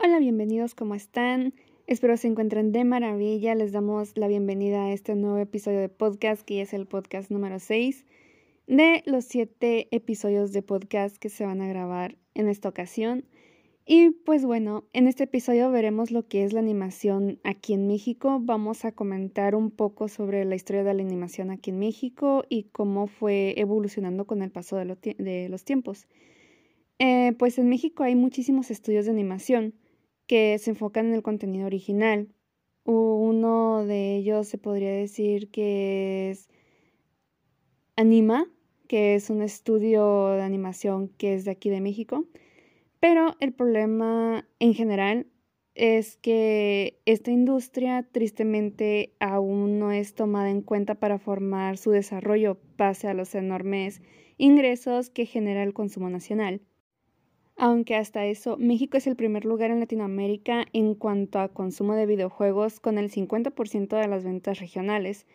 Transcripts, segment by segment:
Hola, bienvenidos, ¿cómo están? Espero se encuentren de maravilla. Les damos la bienvenida a este nuevo episodio de podcast, que es el podcast número 6 de los 7 episodios de podcast que se van a grabar en esta ocasión. Y pues bueno, en este episodio veremos lo que es la animación aquí en México. Vamos a comentar un poco sobre la historia de la animación aquí en México y cómo fue evolucionando con el paso de, los tiempos. Eh, pues en México hay muchísimos estudios de animación que se enfocan en el contenido original. Uno de ellos se podría decir que es Anima, que es un estudio de animación que es de aquí de México. Pero el problema en general es que esta industria tristemente aún no es tomada en cuenta para formar su desarrollo pase a los enormes ingresos que genera el consumo nacional aunque hasta eso México es el primer lugar en Latinoamérica en cuanto a consumo de videojuegos con el 50% de las ventas regionales.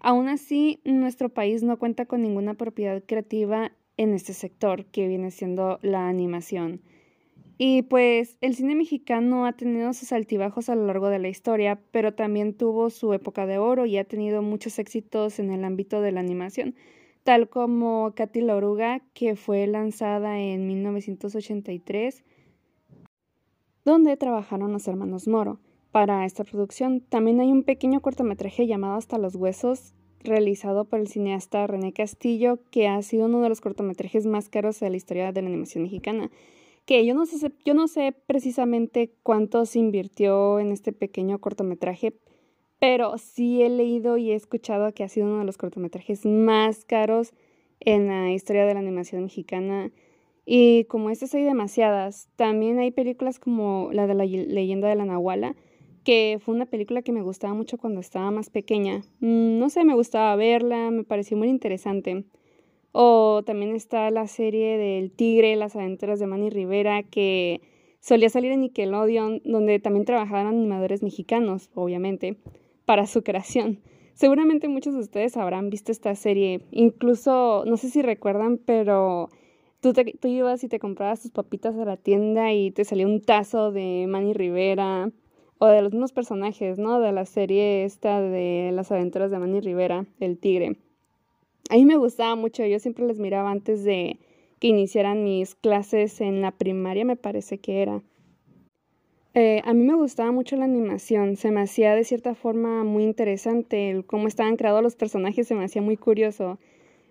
Aún así, nuestro país no cuenta con ninguna propiedad creativa en este sector, que viene siendo la animación. Y pues el cine mexicano ha tenido sus altibajos a lo largo de la historia, pero también tuvo su época de oro y ha tenido muchos éxitos en el ámbito de la animación tal como Katy la Oruga, que fue lanzada en 1983, donde trabajaron los hermanos Moro. Para esta producción también hay un pequeño cortometraje llamado Hasta los Huesos, realizado por el cineasta René Castillo, que ha sido uno de los cortometrajes más caros de la historia de la animación mexicana. Que yo no sé, yo no sé precisamente cuánto se invirtió en este pequeño cortometraje, pero sí he leído y he escuchado que ha sido uno de los cortometrajes más caros en la historia de la animación mexicana. Y como estas hay demasiadas, también hay películas como la de la leyenda de la Nahuala, que fue una película que me gustaba mucho cuando estaba más pequeña. Mm, no sé, me gustaba verla, me pareció muy interesante. O también está la serie del Tigre, las aventuras de Manny Rivera, que solía salir en Nickelodeon, donde también trabajaban animadores mexicanos, obviamente para su creación. Seguramente muchos de ustedes habrán visto esta serie, incluso, no sé si recuerdan, pero tú, te, ibas y te comprabas tus papitas a la tienda y te salía un tazo de Manny Rivera o de los mismos personajes, ¿no? De la serie esta de las aventuras de Manny Rivera, el tigre. A mí me gustaba mucho, yo siempre les miraba antes de que iniciaran mis clases en la primaria, me parece que era. Eh, a mí me gustaba mucho la animación, se me hacía de cierta forma muy interesante, cómo estaban creados los personajes se me hacía muy curioso,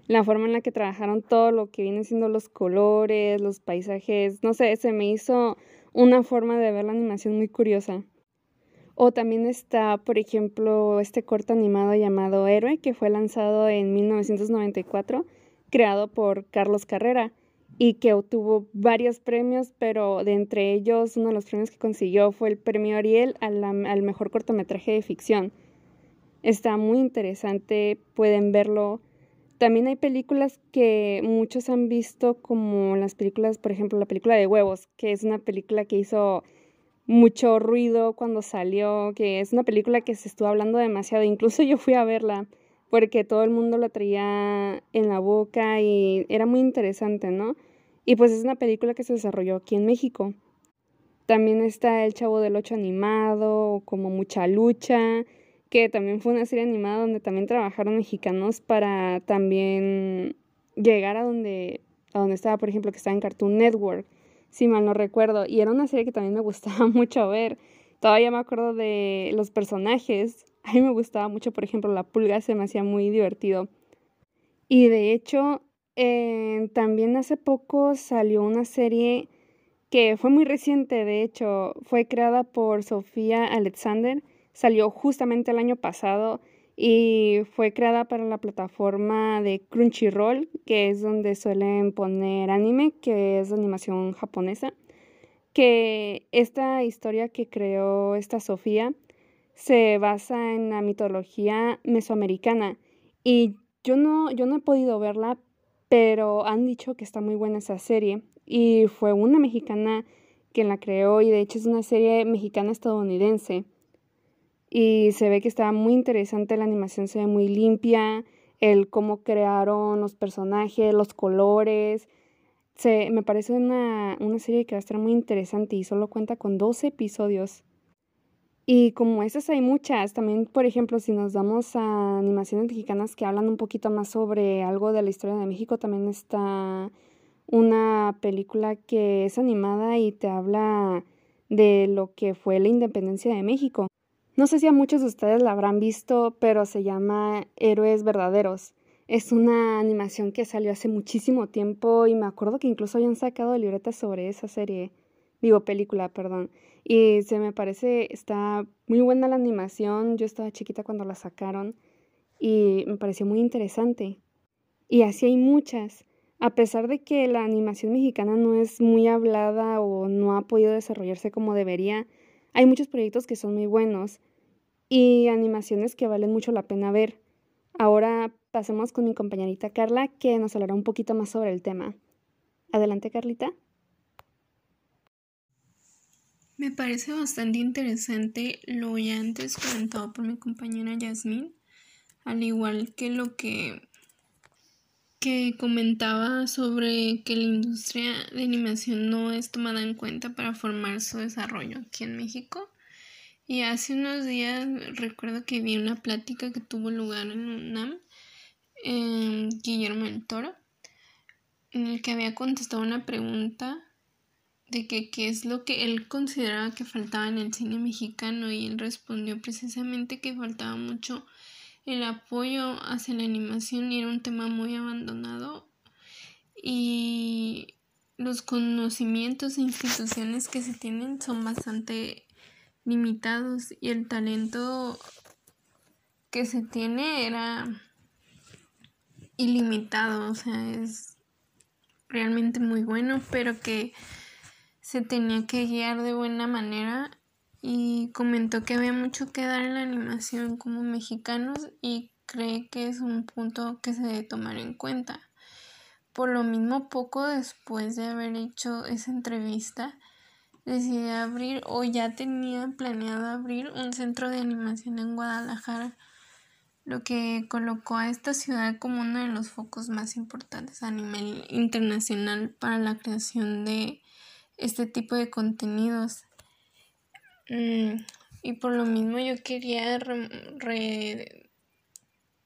la forma en la que trabajaron todo lo que vienen siendo los colores, los paisajes, no sé, se me hizo una forma de ver la animación muy curiosa. O también está, por ejemplo, este corto animado llamado Héroe, que fue lanzado en 1994, creado por Carlos Carrera y que obtuvo varios premios, pero de entre ellos uno de los premios que consiguió fue el premio Ariel al, al mejor cortometraje de ficción. Está muy interesante, pueden verlo. También hay películas que muchos han visto como las películas, por ejemplo, la película de huevos, que es una película que hizo mucho ruido cuando salió, que es una película que se estuvo hablando demasiado, incluso yo fui a verla porque todo el mundo la traía en la boca y era muy interesante, ¿no? Y pues es una película que se desarrolló aquí en México. También está El Chavo del Ocho animado, como Mucha Lucha, que también fue una serie animada donde también trabajaron mexicanos para también llegar a donde, a donde estaba, por ejemplo, que estaba en Cartoon Network, si mal no recuerdo. Y era una serie que también me gustaba mucho ver. Todavía me acuerdo de los personajes. A mí me gustaba mucho, por ejemplo, la pulga, se me hacía muy divertido. Y de hecho, eh, también hace poco salió una serie que fue muy reciente, de hecho, fue creada por Sofía Alexander, salió justamente el año pasado y fue creada para la plataforma de Crunchyroll, que es donde suelen poner anime, que es animación japonesa, que esta historia que creó esta Sofía se basa en la mitología mesoamericana y yo no, yo no he podido verla, pero han dicho que está muy buena esa serie y fue una mexicana quien la creó y de hecho es una serie mexicana estadounidense y se ve que está muy interesante, la animación se ve muy limpia, el cómo crearon los personajes, los colores, Se, me parece una, una serie que va a estar muy interesante y solo cuenta con 12 episodios. Y como esas hay muchas, también por ejemplo si nos vamos a animaciones mexicanas que hablan un poquito más sobre algo de la historia de México, también está una película que es animada y te habla de lo que fue la independencia de México. No sé si a muchos de ustedes la habrán visto, pero se llama Héroes Verdaderos. Es una animación que salió hace muchísimo tiempo y me acuerdo que incluso habían sacado libretas sobre esa serie, digo película, perdón. Y se me parece, está muy buena la animación, yo estaba chiquita cuando la sacaron y me pareció muy interesante. Y así hay muchas. A pesar de que la animación mexicana no es muy hablada o no ha podido desarrollarse como debería, hay muchos proyectos que son muy buenos y animaciones que valen mucho la pena ver. Ahora pasemos con mi compañerita Carla, que nos hablará un poquito más sobre el tema. Adelante, Carlita. Me parece bastante interesante lo ya antes comentado por mi compañera Yasmín, al igual que lo que, que comentaba sobre que la industria de animación no es tomada en cuenta para formar su desarrollo aquí en México. Y hace unos días recuerdo que vi una plática que tuvo lugar en UNAM, Guillermo del Toro, en el que había contestado una pregunta de que qué es lo que él consideraba que faltaba en el cine mexicano y él respondió precisamente que faltaba mucho el apoyo hacia la animación y era un tema muy abandonado. Y los conocimientos e instituciones que se tienen son bastante limitados y el talento que se tiene era ilimitado, o sea, es realmente muy bueno, pero que se tenía que guiar de buena manera y comentó que había mucho que dar en la animación como mexicanos y cree que es un punto que se debe tomar en cuenta. Por lo mismo, poco después de haber hecho esa entrevista, decidí abrir o ya tenía planeado abrir un centro de animación en Guadalajara, lo que colocó a esta ciudad como uno de los focos más importantes a nivel internacional para la creación de este tipo de contenidos. Mm, y por lo mismo yo quería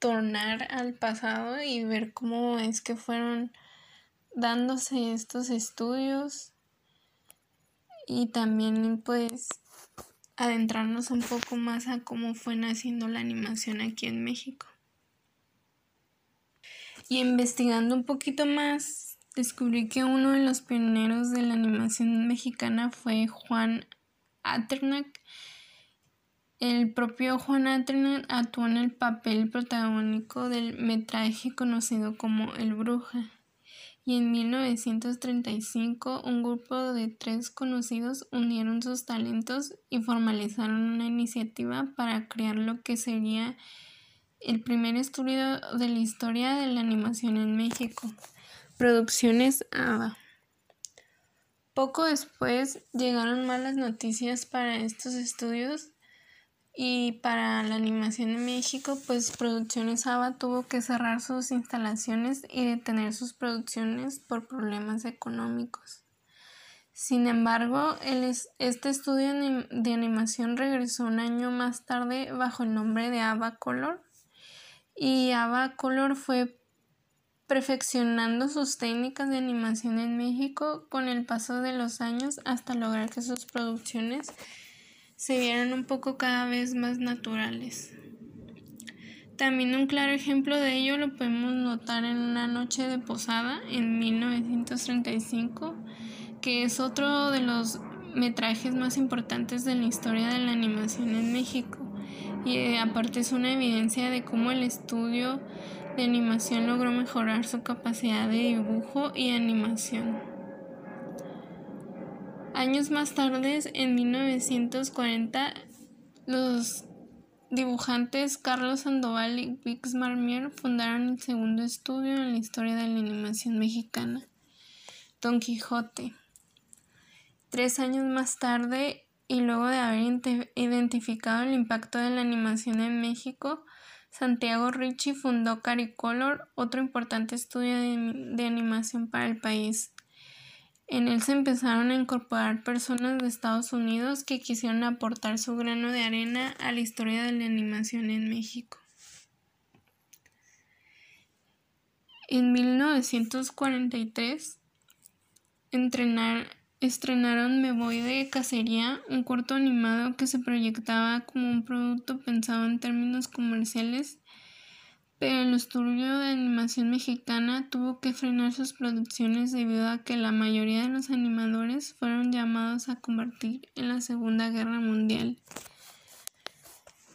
retornar al pasado y ver cómo es que fueron dándose estos estudios y también pues adentrarnos un poco más a cómo fue naciendo la animación aquí en México. Y investigando un poquito más, descubrí que uno de los pioneros de la animación mexicana fue Juan Aternac. El propio Juan Aternac actuó en el papel protagónico del metraje conocido como El Bruja y en 1935 un grupo de tres conocidos unieron sus talentos y formalizaron una iniciativa para crear lo que sería el primer estudio de la historia de la animación en México, Producciones ABA. Poco después llegaron malas noticias para estos estudios y para la animación en México, pues Producciones ABA tuvo que cerrar sus instalaciones y detener sus producciones por problemas económicos. Sin embargo, este estudio de animación regresó un año más tarde bajo el nombre de ABA Color y ABA Color fue perfeccionando sus técnicas de animación en México con el paso de los años hasta lograr que sus producciones se vieron un poco cada vez más naturales. También un claro ejemplo de ello lo podemos notar en Una noche de posada en 1935, que es otro de los metrajes más importantes de la historia de la animación en México. Y eh, aparte es una evidencia de cómo el estudio de animación logró mejorar su capacidad de dibujo y animación. Años más tarde, en 1940, los dibujantes Carlos Sandoval y Vix Marmier fundaron el segundo estudio en la historia de la animación mexicana, Don Quijote. Tres años más tarde, y luego de haber identificado el impacto de la animación en México, Santiago Ricci fundó Caricolor, otro importante estudio de animación para el país En él se empezaron a incorporar personas de Estados Unidos que quisieron aportar su grano de arena a la historia de la animación en México. En 1943 estrenaron Me voy de cacería, un corto animado que se proyectaba como un producto pensado en términos comerciales pero el estudio de animación mexicana tuvo que frenar sus producciones debido a que la mayoría de los animadores fueron llamados a combatir en la Segunda Guerra Mundial.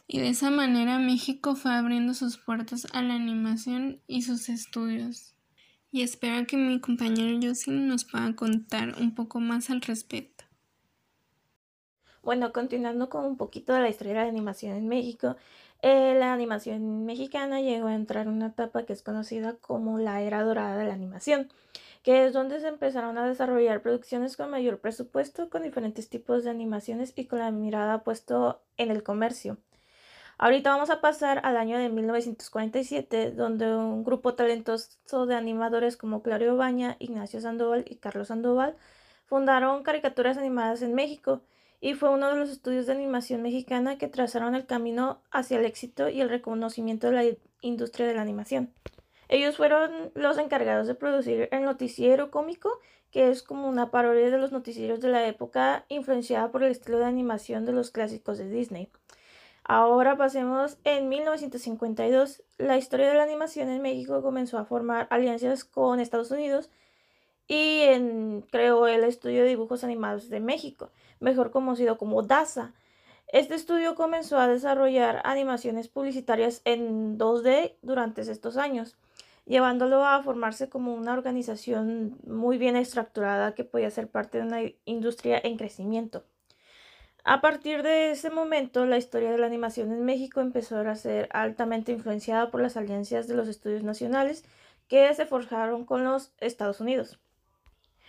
Y de esa manera México fue abriendo sus puertas a la animación y sus estudios. Y espero que mi compañero Jocelyn nos pueda contar un poco más al respecto. Bueno, continuando con un poquito de la historia de la animación en México, eh, la animación mexicana llegó a entrar en una etapa que es conocida como la era dorada de la animación, que es donde se empezaron a desarrollar producciones con mayor presupuesto, con diferentes tipos de animaciones y con la mirada puesto en el comercio. Ahorita vamos a pasar al año de 1947, donde un grupo talentoso de animadores como Claudio Baña, Ignacio Sandoval y Carlos Sandoval fundaron caricaturas animadas en México y fue uno de los estudios de animación mexicana que trazaron el camino hacia el éxito y el reconocimiento de la industria de la animación. Ellos fueron los encargados de producir el noticiero cómico, que es como una parodia de los noticieros de la época influenciada por el estilo de animación de los clásicos de Disney. Ahora pasemos en 1952. La historia de la animación en México comenzó a formar alianzas con Estados Unidos y creó el Estudio de Dibujos Animados de México, mejor conocido como DASA. Este estudio comenzó a desarrollar animaciones publicitarias en 2D durante estos años, llevándolo a formarse como una organización muy bien estructurada que podía ser parte de una industria en crecimiento. A partir de ese momento, la historia de la animación en México empezó a ser altamente influenciada por las alianzas de los estudios nacionales que se forjaron con los Estados Unidos.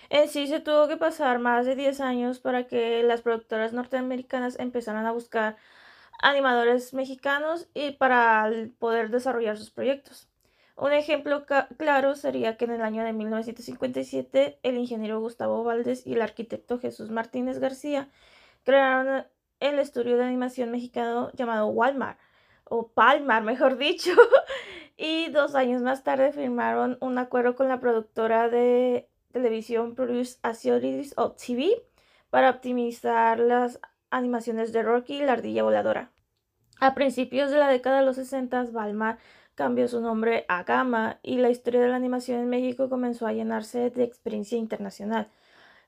En sí se tuvo que pasar más de 10 años para que las productoras norteamericanas empezaran a buscar animadores mexicanos y para poder desarrollar sus proyectos. Un ejemplo claro sería que en el año de 1957 el ingeniero Gustavo Valdés y el arquitecto Jesús Martínez García crearon el estudio de animación mexicano llamado Walmart, o Palmar, mejor dicho, y dos años más tarde firmaron un acuerdo con la productora de televisión Produce Series of TV para optimizar las animaciones de Rocky y la ardilla voladora. A principios de la década de los 60, Balmar cambió su nombre a Gama y la historia de la animación en México comenzó a llenarse de experiencia internacional.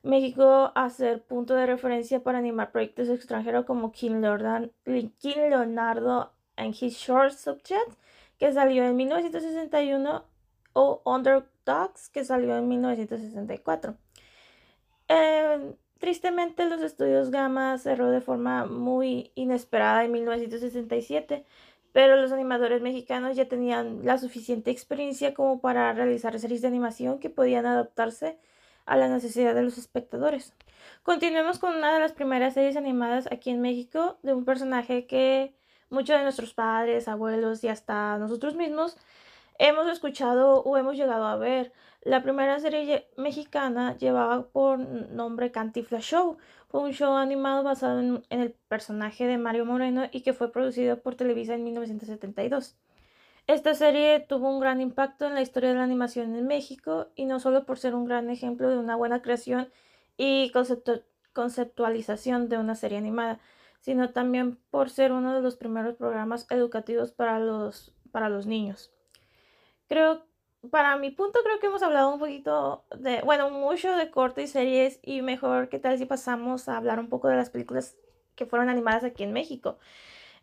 México a ser punto de referencia para animar proyectos extranjeros como King, Leonardo and His Short Subject, que salió en 1961, o Underdogs, que salió en 1964. Em, tristemente, los estudios Gamma cerró de forma muy inesperada en 1967, pero los animadores mexicanos ya tenían la suficiente experiencia como para realizar series de animación que podían adaptarse a la necesidad de los espectadores. Continuemos con una de las primeras series animadas aquí en México de un personaje que muchos de nuestros padres, abuelos y hasta nosotros mismos hemos escuchado o hemos llegado a ver. La primera serie mexicana llevaba por nombre Cantifla Show. Fue un show animado basado en, el personaje de Mario Moreno y que fue producido por Televisa en 1972. Esta serie tuvo un gran impacto en la historia de la animación en México y no solo por ser un gran ejemplo de una buena creación y conceptualización de una serie animada, sino también por ser uno de los primeros programas educativos para los, niños creo, para mi punto, creo que hemos hablado un poquito de, bueno, mucho de cortes y series y mejor, ¿qué tal si pasamos a hablar un poco de las películas que fueron animadas aquí en México?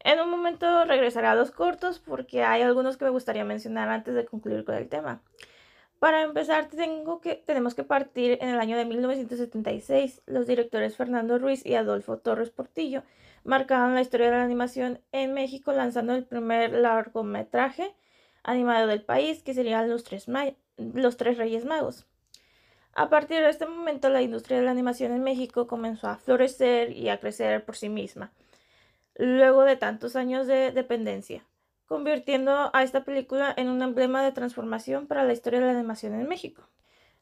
En un momento regresaré a los cortos porque hay algunos que me gustaría mencionar antes de concluir con el tema. Para empezar, tengo que, tenemos que partir en el año de 1976. Los directores Fernando Ruiz y Adolfo Torres Portillo marcaron la historia de la animación en México lanzando el primer largometraje animado del país, que serían los tres, los tres Reyes Magos. A partir de este momento, la industria de la animación en México comenzó a florecer y a crecer por sí misma, luego de tantos años de dependencia, convirtiendo a esta película en un emblema de transformación para la historia de la animación en México.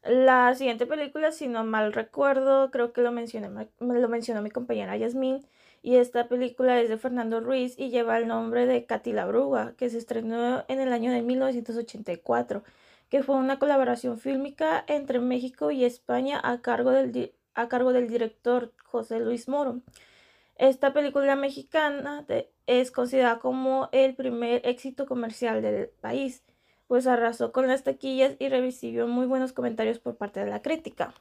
La siguiente película, si no mal recuerdo, creo que lo, mencioné, lo mencionó mi compañera Yasmín, y esta película es de Fernando Ruiz y lleva el nombre de Katy la Bruga, que se estrenó en el año de 1984, que fue una colaboración fílmica entre México y España a cargo del, a cargo del director José Luis Moro. Esta película mexicana es considerada como el primer éxito comercial del país, pues arrasó con las taquillas y recibió muy buenos comentarios por parte de la crítica.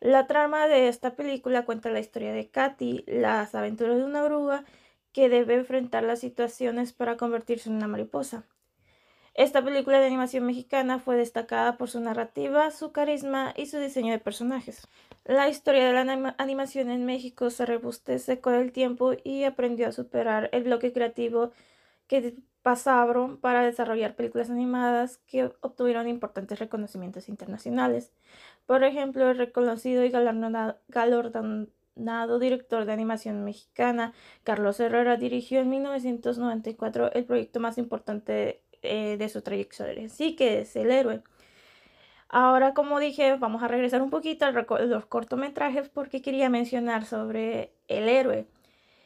La trama de esta película cuenta la historia de Katy, las aventuras de una bruja que debe enfrentar las situaciones para convertirse en una mariposa. Esta película de animación mexicana fue destacada por su narrativa, su carisma y su diseño de personajes. La historia de la animación en México se rebustece con el tiempo y aprendió a superar el bloque creativo que pasaron para desarrollar películas animadas que obtuvieron importantes reconocimientos internacionales. Por ejemplo, el reconocido y galardonado, director de animación mexicana, Carlos Herrera, dirigió en 1994 el proyecto más importante eh, de su trayectoria, sí que es El Héroe. Ahora, como dije, vamos a regresar un poquito a los cortometrajes porque quería mencionar sobre El Héroe.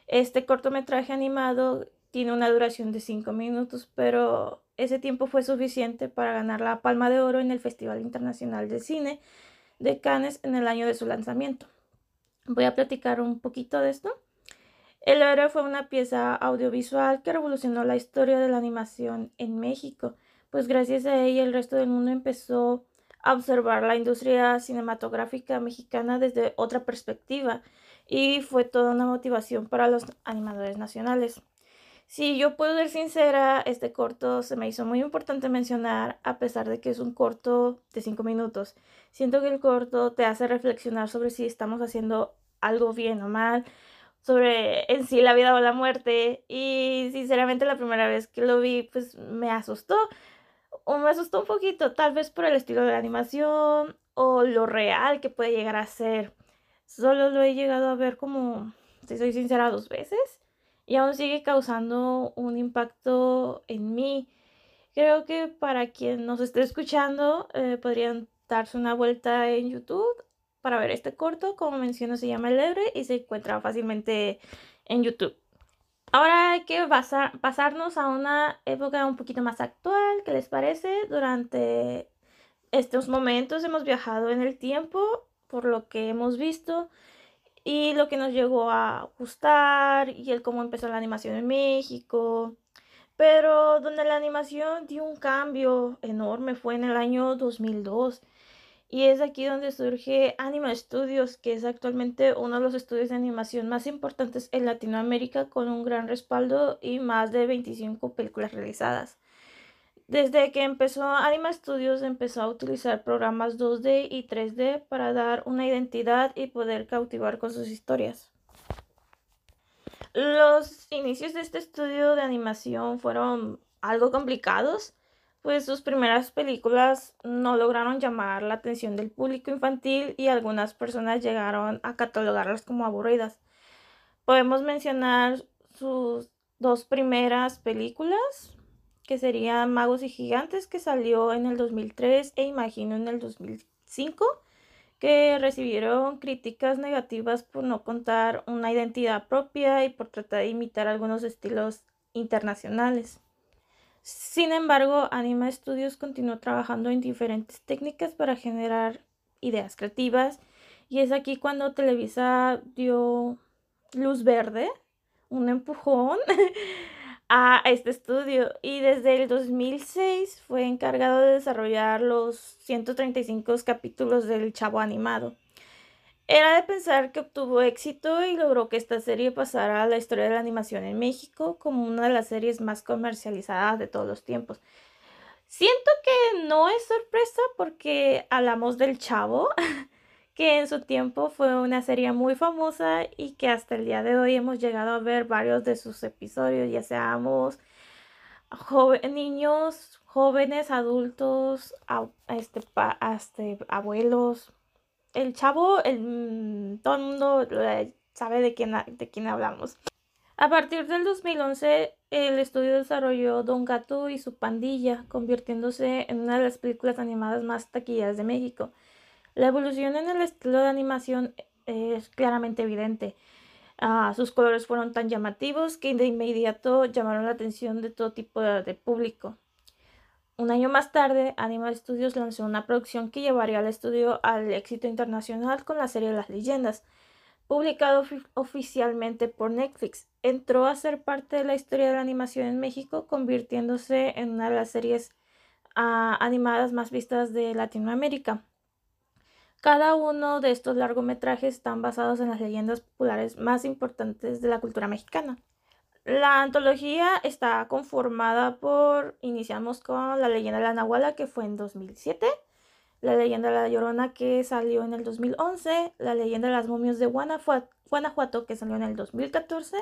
Este cortometraje animado tiene una duración de 5 minutos, pero ese tiempo fue suficiente para ganar la Palma de Oro en el Festival Internacional de Cine de Cannes en el año de su lanzamiento. Voy a platicar un poquito de esto. El héroe fue una pieza audiovisual que revolucionó la historia de la animación en México, pues gracias a ella el resto del mundo empezó a observar la industria cinematográfica mexicana desde otra perspectiva y fue toda una motivación para los animadores nacionales. Si yo puedo ser sincera, este corto se me hizo muy importante mencionar a pesar de que es un corto de 5 minutos. Siento que el corto te hace reflexionar sobre si estamos haciendo algo bien o mal, sobre en sí la vida o la muerte. Y sinceramente la primera vez que lo vi, pues me asustó. O me asustó un poquito, tal vez por el estilo de la animación o lo real que puede llegar a ser. Solo lo he llegado a ver como, si soy sincera, dos veces. Y aún sigue causando un impacto en mí. Creo que para quien nos esté escuchando, eh, podrían darse una vuelta en YouTube para ver este corto. Como menciono, se llama El Héroe y se encuentra fácilmente en YouTube. Ahora hay que pasarnos a una época un poquito más actual. ¿Qué les parece? Durante estos momentos hemos viajado en el tiempo por lo que hemos visto y lo que nos llegó a gustar y el cómo empezó la animación en México. Pero donde la animación dio un cambio enorme fue en el año 2002 y es aquí donde surge Anima Studios, que es actualmente uno de los estudios de animación más importantes en Latinoamérica, con un gran respaldo y más de 25 películas realizadas. Desde que empezó Anima Studios empezó a utilizar programas 2D y 3D para dar una identidad y poder cautivar con sus historias. Los inicios de este estudio de animación fueron algo complicados, pues sus primeras películas no lograron llamar la atención del público infantil y algunas personas llegaron a catalogarlas como aburridas. Podemos mencionar sus dos primeras películas, que serían Magos y Gigantes, que salió en el 2003 e Imagino en el 2005, que recibieron críticas negativas por no contar una identidad propia y por tratar de imitar algunos estilos internacionales. Sin embargo, Anima Studios continuó trabajando en diferentes técnicas para generar ideas creativas y es aquí cuando Televisa dio luz verde, un empujón a este estudio y desde el 2006 fue encargado de desarrollar los 135 capítulos del Chavo Animado. Era de pensar que obtuvo éxito y logró que esta serie pasara a la historia de la animación en México como una de las series más comercializadas de todos los tiempos. Siento que no es sorpresa porque hablamos del Chavo, que en su tiempo fue una serie muy famosa y que hasta el día de hoy hemos llegado a ver varios de sus episodios, ya seamos niños, jóvenes, adultos, este, este, abuelos, el chavo, el, mm, todo el mundo sabe de quién, de quién hablamos. A partir del 2011, el estudio desarrolló Don Gato y su pandilla, convirtiéndose en una de las películas animadas más taquilleras de México. La evolución en el estilo de animación es claramente evidente. Ah, sus colores fueron tan llamativos que de inmediato llamaron la atención de todo tipo de, público. Un año más tarde, Animal Studios lanzó una producción que llevaría al estudio al éxito internacional con la serie Las Leyendas, publicado oficialmente por Netflix. Entró a ser parte de la historia de la animación en México, convirtiéndose en una de las series ah, animadas más vistas de Latinoamérica. Cada uno de estos largometrajes están basados en las leyendas populares más importantes de la cultura mexicana. La antología está conformada por, iniciamos con la leyenda de la Nahuala que fue en 2007, la leyenda de la Llorona que salió en el 2011, la leyenda de las momios de Guanajuato que salió en el 2014,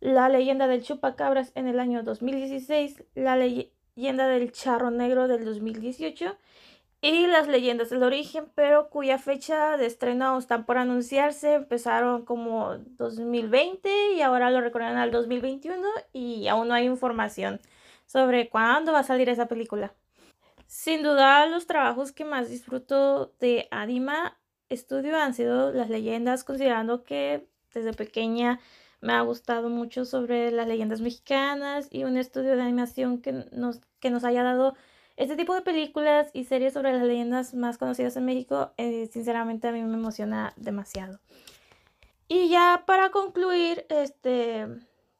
la leyenda del chupacabras en el año 2016, la leyenda del charro negro del 2018 y las leyendas del origen, pero cuya fecha de estreno están por anunciarse. Empezaron como 2020 y ahora lo recorren al 2021 y aún no hay información sobre cuándo va a salir esa película. Sin duda, los trabajos que más disfruto de Anima Studio han sido las leyendas, considerando que desde pequeña me ha gustado mucho sobre las leyendas mexicanas y un estudio de animación que nos, que nos haya dado este tipo de películas y series sobre las leyendas más conocidas en México, eh, sinceramente a mí me emociona demasiado. Y ya para concluir, este,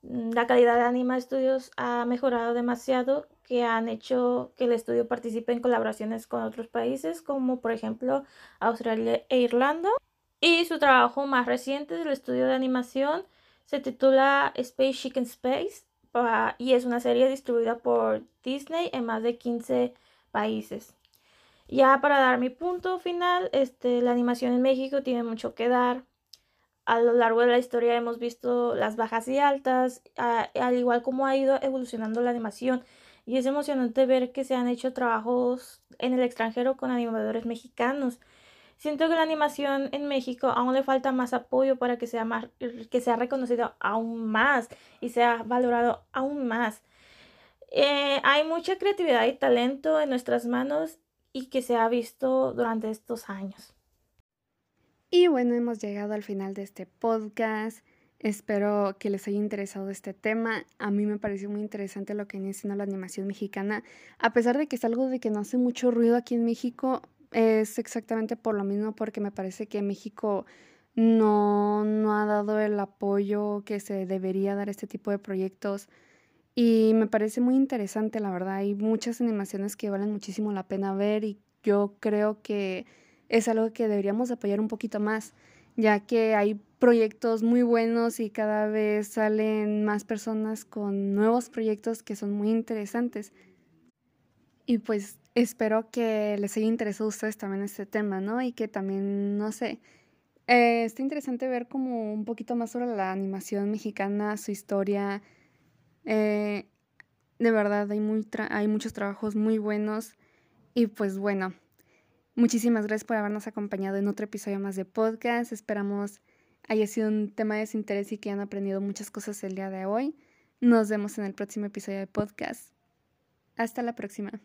la calidad de Anima Studios ha mejorado demasiado, que han hecho que el estudio participe en colaboraciones con otros países, como por ejemplo Australia e Irlanda. Y su trabajo más reciente del estudio de animación se titula Space Chicken Space y es una serie distribuida por Disney en más de 15 países. Ya para dar mi punto final, este, la animación en México tiene mucho que dar. A lo largo de la historia hemos visto las bajas y altas, al igual como ha ido evolucionando la animación. Y es emocionante ver que se han hecho trabajos en el extranjero con animadores mexicanos. Siento que la animación en México aún le falta más apoyo para que sea, más, que sea reconocido aún más y sea valorado aún más. Eh, hay mucha creatividad y talento en nuestras manos y que se ha visto durante estos años. Y bueno, hemos llegado al final de este podcast. Espero que les haya interesado este tema. A mí me pareció muy interesante lo que viene siendo la animación mexicana. A pesar de que es algo de que no hace mucho ruido aquí en México, es exactamente por lo mismo, porque me parece que México no, no ha dado el apoyo que se debería dar a este tipo de proyectos. Y me parece muy interesante, la verdad. Hay muchas animaciones que valen muchísimo la pena ver y yo creo que es algo que deberíamos apoyar un poquito más, ya que hay proyectos muy buenos y cada vez salen más personas con nuevos proyectos que son muy interesantes. Y pues espero que les haya interesado a ustedes también este tema, ¿no? Y que también, no sé, eh, está interesante ver como un poquito más sobre la animación mexicana, su historia. Eh, de verdad, hay, muy hay muchos trabajos muy buenos. Y pues bueno, muchísimas gracias por habernos acompañado en otro episodio más de podcast. Esperamos haya sido un tema de desinterés y que hayan aprendido muchas cosas el día de hoy. Nos vemos en el próximo episodio de podcast. Hasta la próxima.